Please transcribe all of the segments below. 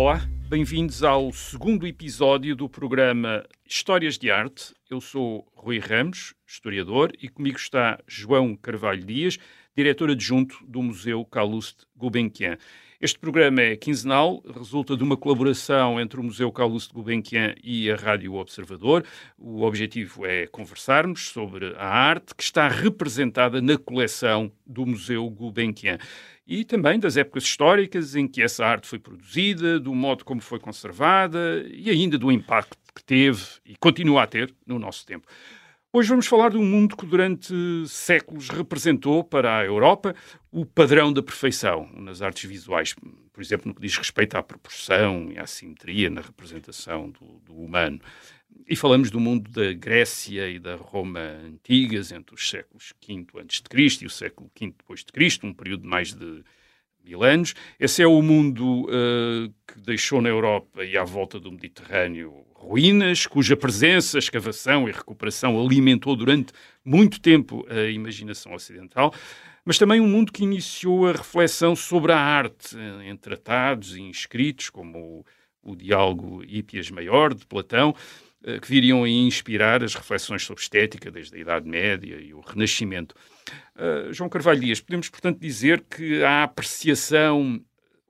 Olá, bem-vindos ao segundo episódio do programa Histórias de Arte. Eu sou Rui Ramos, historiador, e comigo está João Carvalho Dias, diretor adjunto do Museu Calouste Gulbenkian. Este programa é quinzenal, resulta de uma colaboração entre o Museu Calouste Gulbenkian e a Rádio Observador. O objetivo é conversarmos sobre a arte que está representada na coleção do Museu Gulbenkian e também das épocas históricas em que essa arte foi produzida, do modo como foi conservada e ainda do impacto que teve e continua a ter no nosso tempo. Hoje vamos falar de um mundo que durante séculos representou para a Europa o padrão da perfeição nas artes visuais, por exemplo, no que diz respeito à proporção e à simetria na representação do, do humano. E falamos do mundo da Grécia e da Roma antigas, entre os séculos V a.C. e o século V depois de Cristo, um período de mais de mil anos. Esse é o mundo uh, que deixou na Europa e à volta do Mediterrâneo ruínas, cuja presença, escavação e recuperação alimentou durante muito tempo a imaginação ocidental, mas também um mundo que iniciou a reflexão sobre a arte em tratados e escritos, como o, o Diálogo Hípias Maior, de Platão, eh, que viriam a inspirar as reflexões sobre estética desde a Idade Média e o Renascimento. Uh, João Carvalho Dias, podemos, portanto, dizer que a apreciação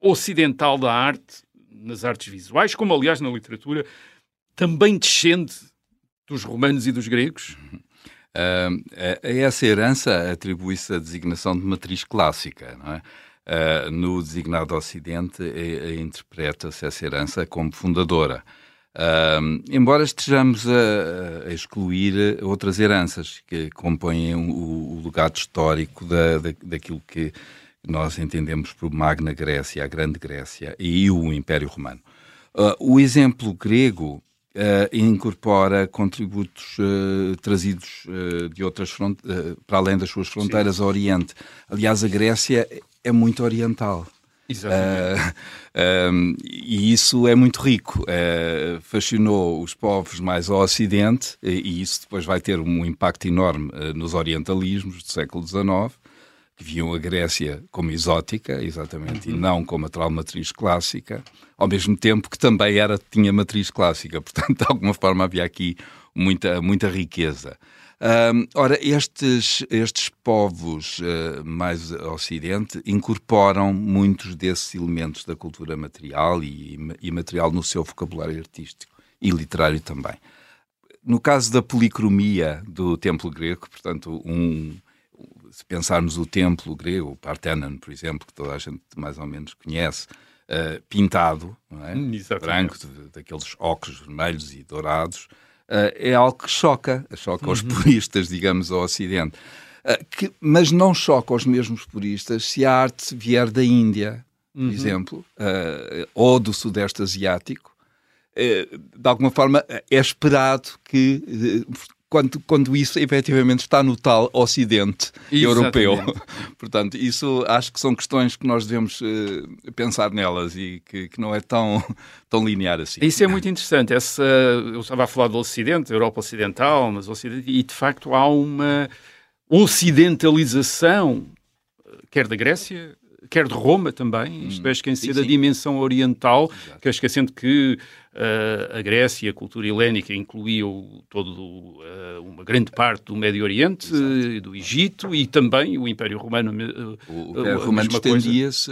ocidental da arte, nas artes visuais, como aliás na literatura, também descende dos romanos e dos gregos? Uh, a essa herança atribui-se a designação de matriz clássica, é? Uh, no designado Ocidente, interpreta-se essa herança como fundadora. Uh, embora estejamos a, a, excluir outras heranças que compõem o, o legado histórico da, da, daquilo que nós entendemos por Magna Grécia, a Grande Grécia e o Império Romano. Uh, o exemplo grego uh, incorpora contributos uh, trazidos de outras para além das suas fronteiras Sim. ao Oriente. Aliás, a Grécia é muito oriental. Exatamente. Uh, e isso é muito rico. Uh, fascinou os povos mais ao Ocidente e, isso depois vai ter um impacto enorme uh, nos orientalismos do século XIX, que viam a Grécia como exótica, exatamente, uhum. e não como a tal matriz clássica, ao mesmo tempo que também era, tinha matriz clássica. Portanto, de alguma forma havia aqui muita, muita riqueza. Ora, estes, estes povos uh, mais ocidente incorporam muitos desses elementos da cultura material e imaterial no seu vocabulário artístico e literário também. No caso da policromia do templo grego, portanto, um, se pensarmos o templo grego, o Parthenon, por exemplo, que toda a gente mais ou menos conhece, uh, pintado, é? Branco, de, daqueles óculos vermelhos e dourados, uh, é algo que choca, choca uhum. os puristas, digamos, ao Ocidente. Uh, que, mas não choca os mesmos puristas se a arte vier da Índia, por uhum. exemplo, ou do Sudeste Asiático. de alguma forma, é esperado que quando, quando isso efetivamente está no tal Ocidente Exatamente. europeu. Portanto, isso acho que são questões que nós devemos uh, pensar nelas e que, que, não é tão, tão linear assim. Isso é muito interessante. Essa, eu estava a falar do Ocidente, Europa Ocidental, mas Ocidente, e de facto há uma ocidentalização, quer da Grécia, quer de Roma também, isto é, esquecendo a dimensão oriental, Exato. que é esquecendo que uh, a Grécia, a cultura helénica, incluiu todo, uh, uma grande parte do Médio Oriente, uh, do Egito e também o Império Romano. o Império Romano estendia-se...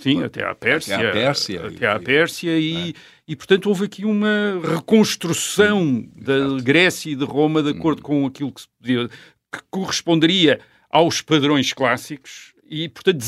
Sim, até à Pérsia. Até à Pérsia. Até à Pérsia e... É. E, portanto, houve aqui uma reconstrução da Grécia e de Roma de acordo hum. com aquilo que, se podia, que corresponderia aos padrões clássicos e, portanto,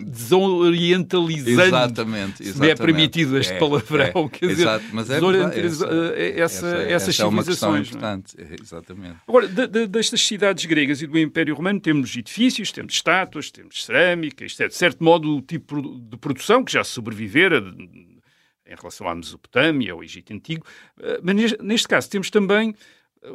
desorientalizando. Exatamente, exatamente. Se é permitido este é, palavrão. É, quer dizer, exato, mas é essa, essa, essa, essas essa civilizações. É importante, é? exatamente. Agora, de, de, destas cidades gregas e do Império Romano, temos edifícios, temos estátuas, temos cerâmica, isto é, de certo modo, o tipo de produção que já sobrevivera em relação à Mesopotâmia, ao Egito Antigo. Eh, mas neste caso, temos também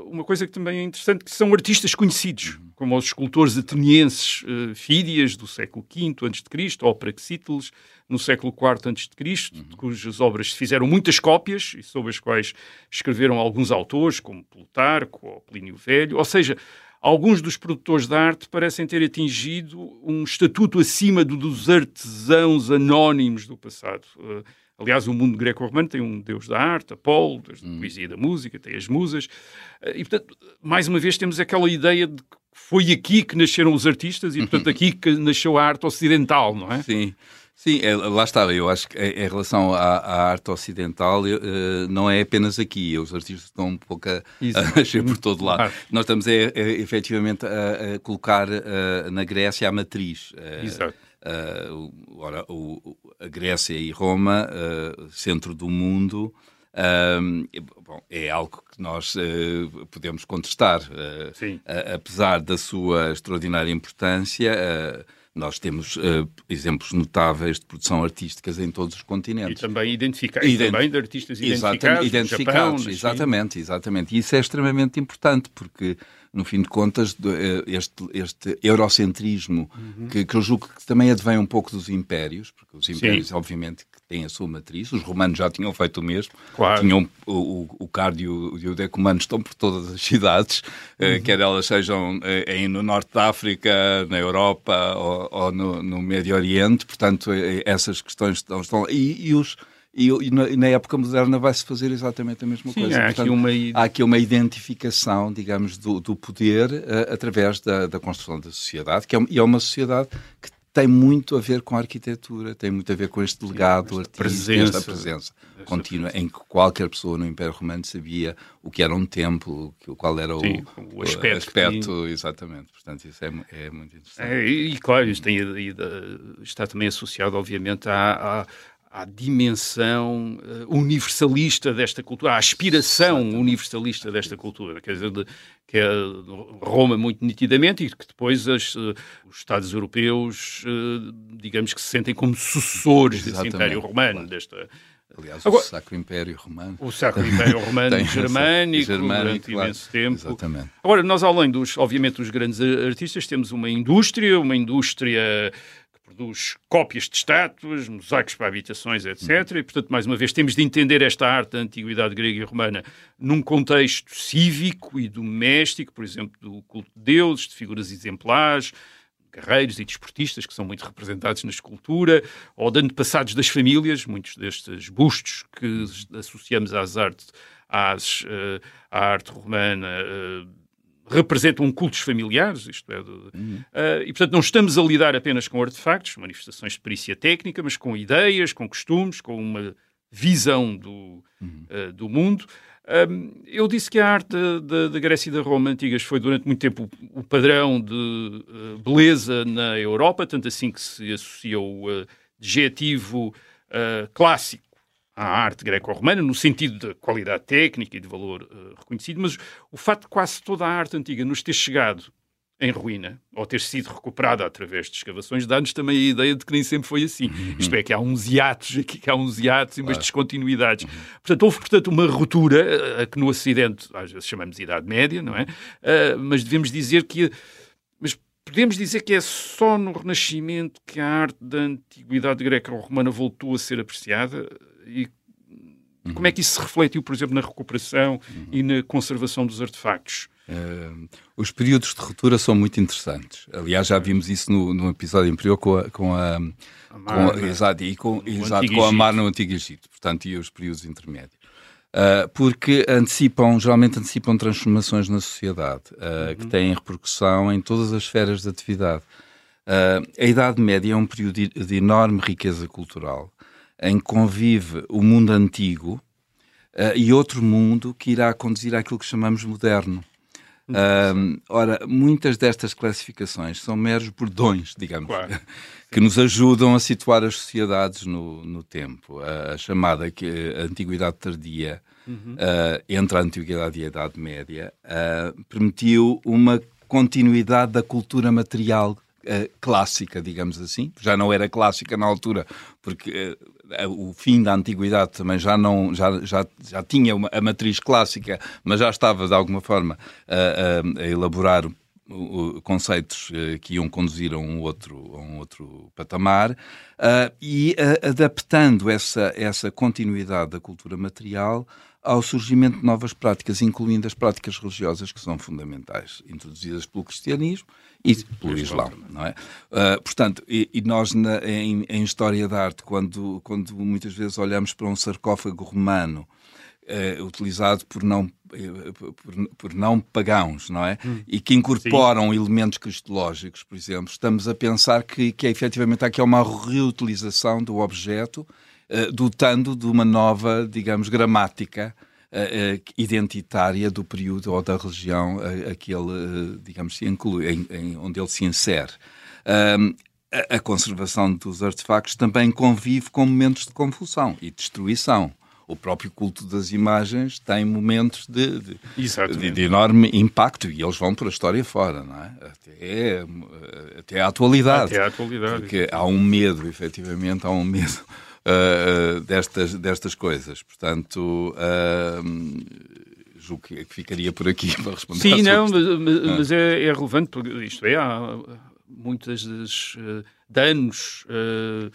uma coisa que também é interessante, que são artistas conhecidos, como os escultores atenienses uh, Fídias, do século V a.C., ou Praxíteles, no século IV a.C., uhum. cujas obras se fizeram muitas cópias e sobre as quais escreveram alguns autores, como Plutarco ou Plínio Velho. Ou seja, alguns dos produtores de arte parecem ter atingido um estatuto acima do dos artesãos anónimos do passado. Uh, Aliás, o mundo greco-romano tem um deus da arte, Apolo, da hum. poesia e da música, tem as musas. E, portanto, mais uma vez temos aquela ideia de que foi aqui que nasceram os artistas e, portanto, aqui que nasceu a arte ocidental, não é? Sim. Sim, é, lá está. Eu acho que em relação à, à arte ocidental, uh, não é apenas aqui. Os artistas estão um pouco a, a nascer por todo lado. Claro. Nós estamos é, é, efetivamente a, a colocar uh, na Grécia a matriz. Uh, Exato. Ora, o, a Grécia e Roma, centro do mundo, bom, é algo que nós uh, podemos contestar. Uh, apesar da sua extraordinária importância, uh, nós temos exemplos notáveis de produção artísticas em todos os continentes. E também, identifica e também de artistas identificados, identificados Japão, exatamente, exatamente. E isso é extremamente importante, porque no fim de contas, eh, este, este eurocentrismo, uhum. que, que, eu julgo que também advém um pouco dos impérios, porque os impérios, Sim. obviamente, têm a sua matriz, os romanos já tinham feito o mesmo, claro. tinham o, o, o cardio e o decumano estão por todas as cidades, eh, uhum. quer elas sejam eh, no norte da África, na Europa ou, ou no, no, Médio Oriente, portanto, essas questões estão, estão e, e os e, e, na, e, na, época moderna vai-se fazer exatamente a mesma Sim, coisa. Há, Portanto, aqui uma... há aqui uma identificação, digamos, do, do poder uh, através da, da, construção da sociedade, que é, é uma sociedade que tem muito a ver com a arquitetura, tem muito a ver com este legado Sim, artístico, presença, esta presença contínua, em que qualquer pessoa no Império Romano sabia o que era um templo, qual era o, Sim, o aspecto. O aspecto exatamente. Portanto, isso é, é muito interessante. É, e, claro, isto tem, está também associado, obviamente, à, à à dimensão uh, universalista desta cultura, à aspiração universalista desta cultura, quer dizer, de, que é Roma muito nitidamente e que depois as, uh, os Estados europeus, uh, digamos que se sentem como sucessores desse Império Romano, claro. desta... Aliás, Agora, o Sacro Império Romano. O Sacro Império Romano germânico, germânico, durante claro, imenso tempo. Exatamente. Agora, nós além dos, obviamente, dos grandes artistas, temos uma indústria, uma indústria produz cópias de estátuas, mosaicos para habitações, etc. E, portanto, mais uma vez, temos de entender esta arte da antiguidade grega e romana num contexto cívico e doméstico, por exemplo, do culto de deuses, de figuras exemplares, guerreiros e desportistas que são muito representados na escultura, ou de antepassados das famílias, muitos destes bustos que associamos às artes, às, uh, à arte romana, uh, representam cultos familiares, isto é, de, uhum. uh, e portanto não estamos a lidar apenas com artefactos, manifestações de perícia técnica, mas com ideias, com costumes, com uma visão do, uhum. uh, do mundo. Um, eu disse que a arte da Grécia e da Roma antigas foi durante muito tempo o, o padrão de uh, beleza na Europa, tanto assim que se associa o adjetivo clássico à arte greco-romana, no sentido de qualidade técnica e de valor uh, reconhecido, mas o fato de quase toda a arte antiga nos ter chegado em ruína, ou ter sido recuperada através de escavações, dá-nos também a ideia de que nem sempre foi assim. Uhum. Isto é, que há uns hiatos aqui, que há uns hiatos e umas claro. descontinuidades. Uhum. Portanto, houve, portanto, uma ruptura, a que no Ocidente às vezes chamamos de Idade Média, não é? Uh, mas devemos dizer que... Mas podemos dizer que é só no Renascimento que a arte da antiguidade greca ou romana voltou a ser apreciada? E uhum. como é que isso se refletiu, por exemplo, na recuperação uhum. e na conservação dos artefactos? Uh, os períodos de ruptura são muito interessantes. Aliás, já vimos isso no, no episódio anterior com a, com a, a Mar, com exato, e com, exato, com a Mar no Antigo Egito, portanto, e os períodos intermédios. Uh, porque antecipam, geralmente antecipam transformações na sociedade, uh, uhum. que têm repercussão em todas as esferas de atividade. a Idade Média é um período de enorme riqueza cultural em que convive o mundo antigo uh, e outro mundo que irá conduzir àquilo que chamamos moderno. Uh, ora, muitas destas classificações são meros bordões, digamos, claro. que nos ajudam a situar as sociedades no, no tempo. A, a chamada que, a Antiguidade Tardia, uhum. uh, entre a Antiguidade e a Idade Média, uh, permitiu uma continuidade da cultura material clássica, digamos assim. Já não era clássica na altura, porque o fim da antiguidade também já não já, já, já tinha uma, a matriz clássica, mas já estava de alguma forma a, a, a elaborar conceitos uh, que iam conduzir a um outro, a um outro patamar uh, e uh, adaptando essa, essa continuidade da cultura material ao surgimento de novas práticas, incluindo as práticas religiosas que são fundamentais, introduzidas pelo cristianismo e pelo Islão. não é? Uh, portanto, e, e nós na, em, em, História da Arte, quando, quando muitas vezes olhamos para um sarcófago romano uh, utilizado por não, por, por, não pagãos, não é? Hum. E que incorporam Sim. elementos cristológicos, por exemplo, estamos a pensar que, que é, efetivamente aqui é uma reutilização do objeto, dotando de uma nova, digamos, gramática uh, identitária do período ou da região uh, a que ele, digamos, se inclui, em, em, onde ele se insere. A, a conservação dos artefactos também convive com momentos de confusão e destruição o próprio culto das imagens tem momentos de, de, de, de, enorme impacto e eles vão por a história fora, não é? Até, até a atualidade. Até a atualidade. Porque há um medo, efetivamente, há um medo uh, destas, destas coisas. Portanto, uh, julgo que ficaria por aqui para responder. Sim, não, mas, ah. mas é, é, relevante, porque isto é, há muitas das uh, danos, uh,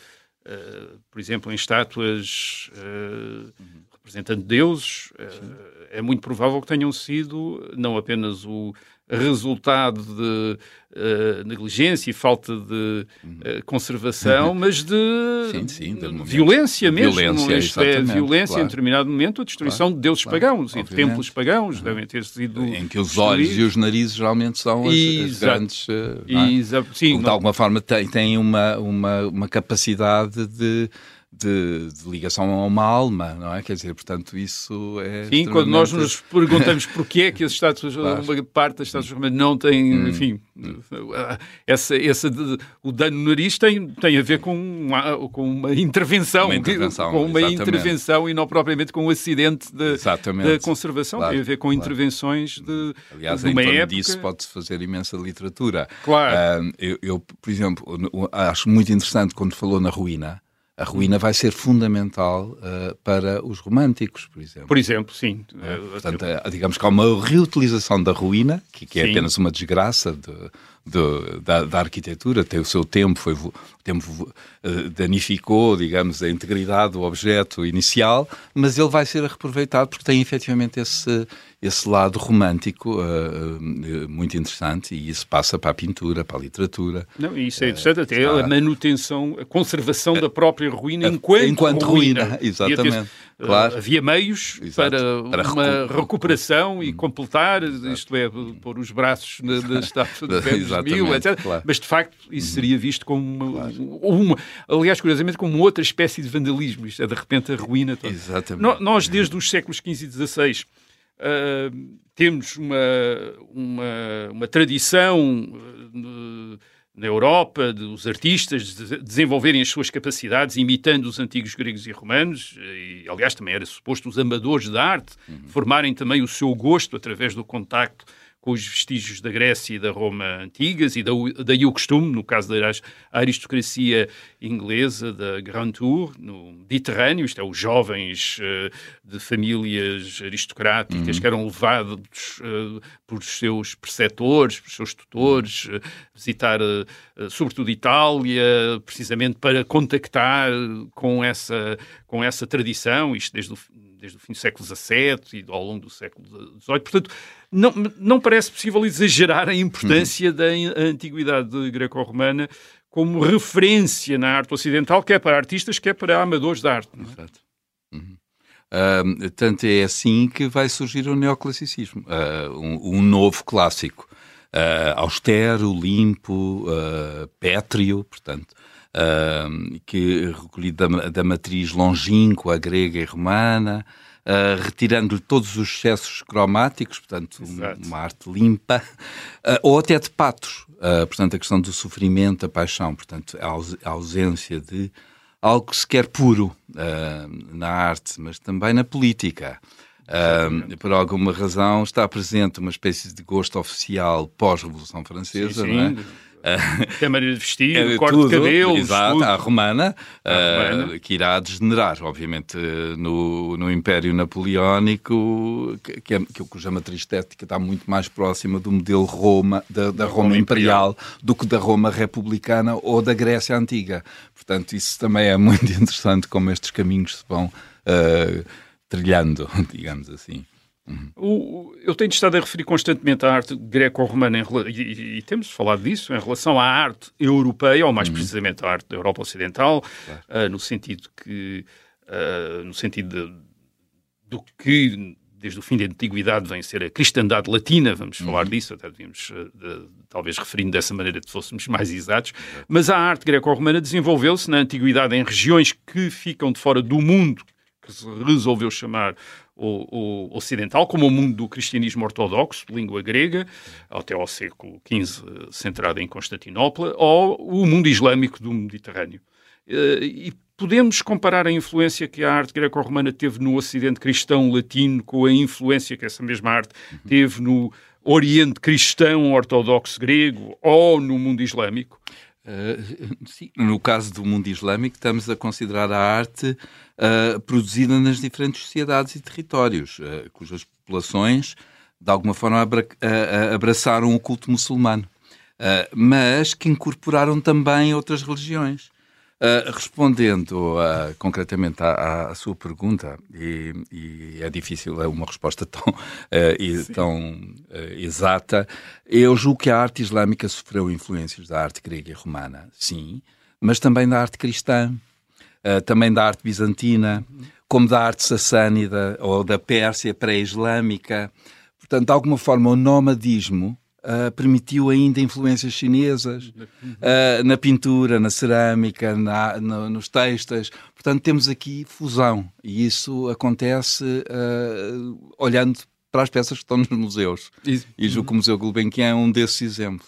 por exemplo, em estátuas uhum. representando deuses, é muito provável que tenham sido não apenas o resultado de uh, negligência e falta de uh, conservação, mas de, sim, sim, de violência mesmo. Violência, isto é, violência claro. em determinado momento, a destruição claro, de deuses claro, pagãos obviamente. e de templos pagãos uhum. devem ter sido. Em que os olhos e os narizes geralmente são as, as grandes. Uh, é? sim, de alguma forma têm tem uma, uma, uma capacidade de de, de, ligação a uma alma, não é? Quer dizer, portanto, isso é. Sim, quando nós nos perguntamos porquê é que as estátuas, claro. uma parte das estátuas romanas não tem, hum. enfim, essa, essa de, o dano no nariz tem, tem a ver com uma, com uma intervenção, uma intervenção com uma exatamente. intervenção e não propriamente com um acidente de, da conservação, claro, tem a ver com claro. intervenções de, Aliás, de uma em época. disso pode-se fazer imensa literatura. Claro. Uh, eu, eu, por exemplo, acho muito interessante quando falou na ruína, a ruína vai ser fundamental uh, para os românticos, por exemplo. Por exemplo, sim. É, portanto, é, digamos que há uma reutilização da ruína, que, que é apenas uma desgraça de, de, da, da, arquitetura, tem o seu tempo, foi, o tempo uh, danificou, digamos, a integridade do objeto inicial, mas ele vai ser reaproveitado porque tem efetivamente esse, esse lado romântico uh, uh, muito interessante e isso passa para a pintura, para a literatura. Não, isso é interessante, até a manutenção, a conservação da própria ruína enquanto, enquanto ruína. ruína exatamente. Claro. havia meios para, para, uma recu recuperação e completar, Exato. isto é, pôr os braços na, na estátua de mil, etc. Claro. Mas, de facto, isso uhum. seria visto como uma, claro. uma, aliás, curiosamente, como outra espécie de vandalismo. Isto é, de repente, a ruína toda. Exatamente. nós, desde os séculos XV e XVI, uh, temos uma, uma, uma tradição uh, na Europa dos artistas de desenvolverem as suas capacidades imitando os antigos gregos e romanos, e aliás também era suposto os amadores da arte uhum. formarem também o seu gosto através do contacto com os vestígios da Grécia e da Roma antigas, e daí o costume, no caso da aristocracia inglesa, da Grand Tour, no Mediterrâneo, isto é, os jovens uh, de famílias aristocráticas uhum. que eram levados uh, por seus preceptores, por seus tutores, uh, visitar, sobretudo, Itália, precisamente para contactar com essa, com essa tradição, isto desde o desde o fim do século XVII e ao longo do século XVIII. Portanto, não, não parece possível exagerar a importância uhum. da antiguidade greco-romana como referência na arte ocidental, quer para artistas, quer para amadores da arte. É? Exato. Uhum. Uh, tanto é assim que vai surgir o neoclassicismo, uh, um, um, novo clássico, uh, austero, limpo, pétreo, portanto, que recolhido da, da matriz longínqua grega e romana, uh, retirando-lhe todos os excessos cromáticos, portanto, uma arte limpa, uh, ou até de patos, uh, portanto, a questão do sofrimento, a paixão, portanto, a, ausência de algo que se quer puro na arte, mas também na política. por alguma razão está presente uma espécie de gosto oficial pós-Revolução Francesa, sim, sim. não é? Tem maneira de vestir, é, corte tudo, de cabelo. Exato, a romana, a romana. Que irá degenerar, obviamente, no, no Império Napoleónico, que, que, é, que, cuja matriz estética está muito mais próxima do modelo Roma, da, da Roma, Roma imperial, imperial, do que da Roma republicana ou da Grécia Antiga. Portanto, isso também é muito interessante como estes caminhos se vão uh, trilhando, digamos assim. Uhum. O, eu tenho estado a referir constantemente à arte greco-romana e, e, temos falado disso em relação à arte europeia, ou mais uhum. precisamente à arte da Europa Ocidental, claro. uh, no sentido que uh, no sentido de, do que desde o fim da Antiguidade vem ser a cristandade latina, vamos uhum. falar disso, até devíamos, uh, de, talvez referindo dessa maneira, se fôssemos mais exatos, mas a arte greco-romana desenvolveu-se na Antiguidade em regiões que ficam de fora do mundo que se resolveu chamar o, o, ocidental, como o mundo do cristianismo ortodoxo, de língua grega, até ao século XV, centrado em Constantinopla, ou o mundo islâmico do Mediterrâneo. Eh, e podemos comparar a influência que a arte greco-romana teve no Ocidente cristão latino com a influência que essa mesma arte teve no Oriente cristão ortodoxo grego ou no mundo islâmico? Uh, sim. No caso do mundo islâmico, estamos a considerar a arte uh, produzida nas diferentes sociedades e territórios, uh, cujas populações, de alguma forma, abra abraçaram o culto muçulmano, mas que incorporaram também outras religiões. Uh, respondendo uh, concretamente à, à, sua pergunta, e, e, é difícil é uma resposta tão, uh, e, tão exata, eu julgo que a arte islâmica sofreu influências da arte grega e romana, sim, mas também da arte cristã, também da arte bizantina, como da arte sassânida ou da Pérsia pré-islâmica. Portanto, de alguma forma, o nomadismo Uh, permitiu ainda influências chinesas uh, na pintura, na cerâmica, na, no, nos textos. Portanto, temos aqui fusão e isso acontece uh, olhando para as peças que estão nos museus. Isso. E julgo que o Museu Gulbenkian é um desses exemplos.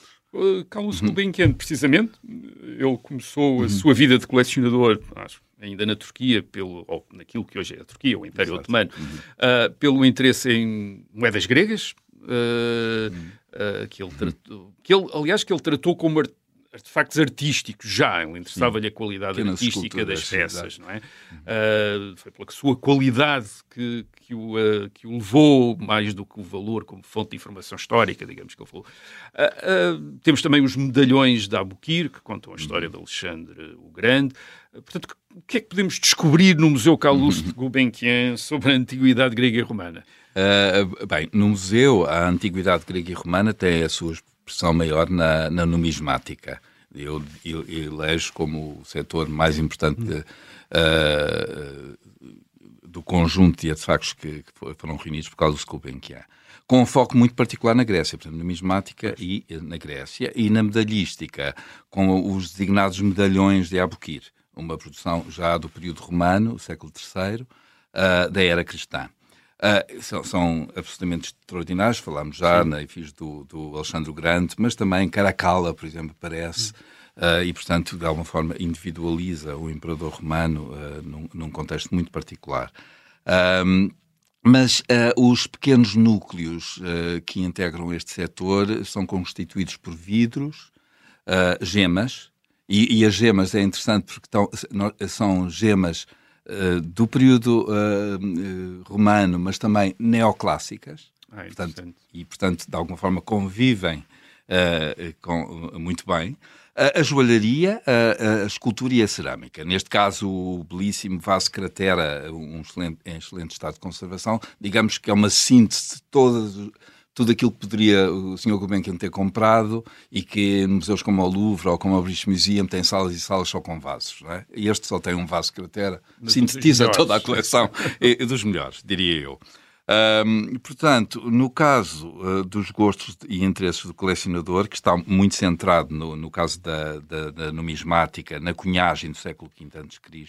Carlos uhum. Gulbenkian, precisamente, ele começou a uhum. sua vida de colecionador, acho, ainda na Turquia, pelo, ou naquilo que hoje é a Turquia, o Império Exato. Otomano, uhum. pelo interesse em moedas gregas, uh, uh, que, ele tratou, que ele, aliás, que ele tratou como artefactos artísticos já, ele interessava-lhe a qualidade artística das peças, não é? Uh, foi pela sua qualidade que, que, o, uh, que o levou, mais do que o valor como fonte de informação histórica, digamos que ele falou. Uh, temos também os medalhões da Abukir, que contam a história uhum. de Alexandre o Grande. portanto, o que é que podemos descobrir no Museu Calouste de Gulbenkian sobre a antiguidade grega e romana? Bem, no museu, a antiguidade grega e romana tem a sua expressão maior na, na numismática. Eu, elejo como o setor mais importante de, uh, do conjunto de artefactos que, que, foram reunidos por causa do Gulbenkian. Com um foco muito particular na Grécia, portanto, numismática e na Grécia, e na medalhística, com os designados medalhões de Abukir, uma produção já do período romano, século III, uh, da era cristã. Uh, são, são, absolutamente extraordinários, falámos já Sim. na EFIS do, do Alexandre Grande, mas também Caracalla, por exemplo, parece, uh, e portanto, de alguma forma, individualiza o imperador romano uh, num, num, contexto muito particular. mas os pequenos núcleos que integram este setor são constituídos por vidros, gemas, e, e, as gemas é interessante porque são gemas uh, do período uh, romano, mas também neoclássicas. Ah, portanto, e, portanto, de alguma forma convivem com, muito bem. A, a joalharia, a, a, escultura e a cerâmica. Neste caso, o belíssimo vaso cratera, um excelente, em excelente estado de conservação, digamos que é uma síntese de todas tudo aquilo que poderia o Sr. Gulbenkian ter comprado e que museus como o Louvre ou como o British Museum têm salas e salas só com vasos. Não é? E este só tem um vaso cratera, Mas sintetiza toda a coleção e, dos melhores, diria eu. Um, portanto, no caso uh, dos gostos e interesses do colecionador, que está muito centrado no, no caso da, da, da, numismática, na cunhagem do século V a.C.,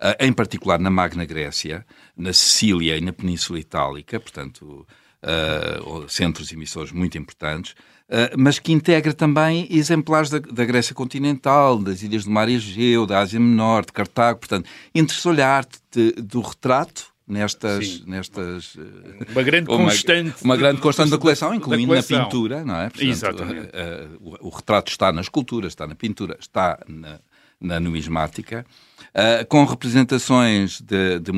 uh, em particular na Magna Grécia, na Sicília e na Península Itálica, portanto, uh, centros emissores muito importantes, uh, mas que integra também exemplares da, da, Grécia continental, das ilhas do Mar Egeu, da Ásia Menor, de Cartago. Portanto, interessou-lhe a arte de, do retrato nestas, nestas uma grande constante uma, uma grande constante da coleção incluindo da coleção. na pintura não é Portanto, Exatamente. Uh, uh, o, o, retrato está na escultura está na pintura está na, na numismática uh, com representações de, de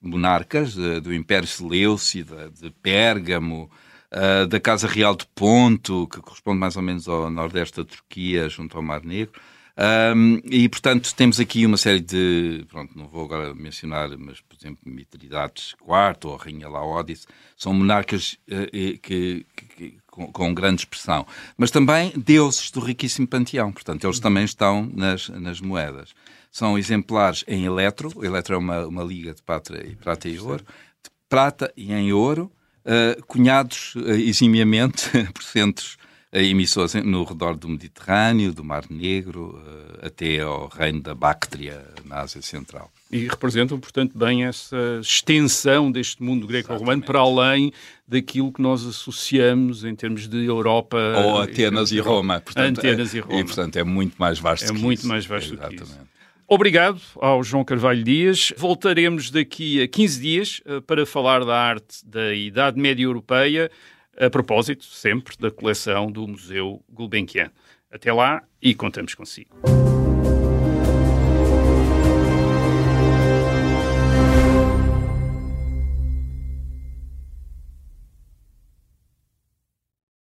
monarcas do Império Seleucida, de Pérgamo, uh, da Casa Real de Ponto, que corresponde mais ou menos ao nordeste da Turquia, junto ao Mar Negro, Um, e, portanto, temos aqui uma série de. Pronto, não vou agora mencionar, mas, por exemplo, Mitrídates IV ou Rainha Laodice, são monarcas uh, que, que com, com, grande expressão. Mas também deuses do riquíssimo panteão, portanto, eles também estão nas, nas moedas. São exemplares em eletro, o eletro é uma, uma liga de prata e, prata e ouro, de prata e em ouro, uh, cunhados uh, eximiamente por centros emissores no redor do Mediterrâneo, do Mar Negro, eh, até ao reino da Bactria, na Ásia Central. E representam, portanto, bem essa extensão deste mundo greco-romano para além daquilo que nós associamos em termos de Europa. Ou Atenas e Roma. Portanto, Atenas é, e Roma. E, portanto, é muito mais vasto é muito isso. mais vasto Exatamente. que isso. Obrigado ao João Carvalho Dias. Voltaremos daqui a 15 dias eh, para falar da arte da Idade Média Europeia a propósito, sempre, da coleção do Museu Gulbenkian. Até lá e contamos consigo.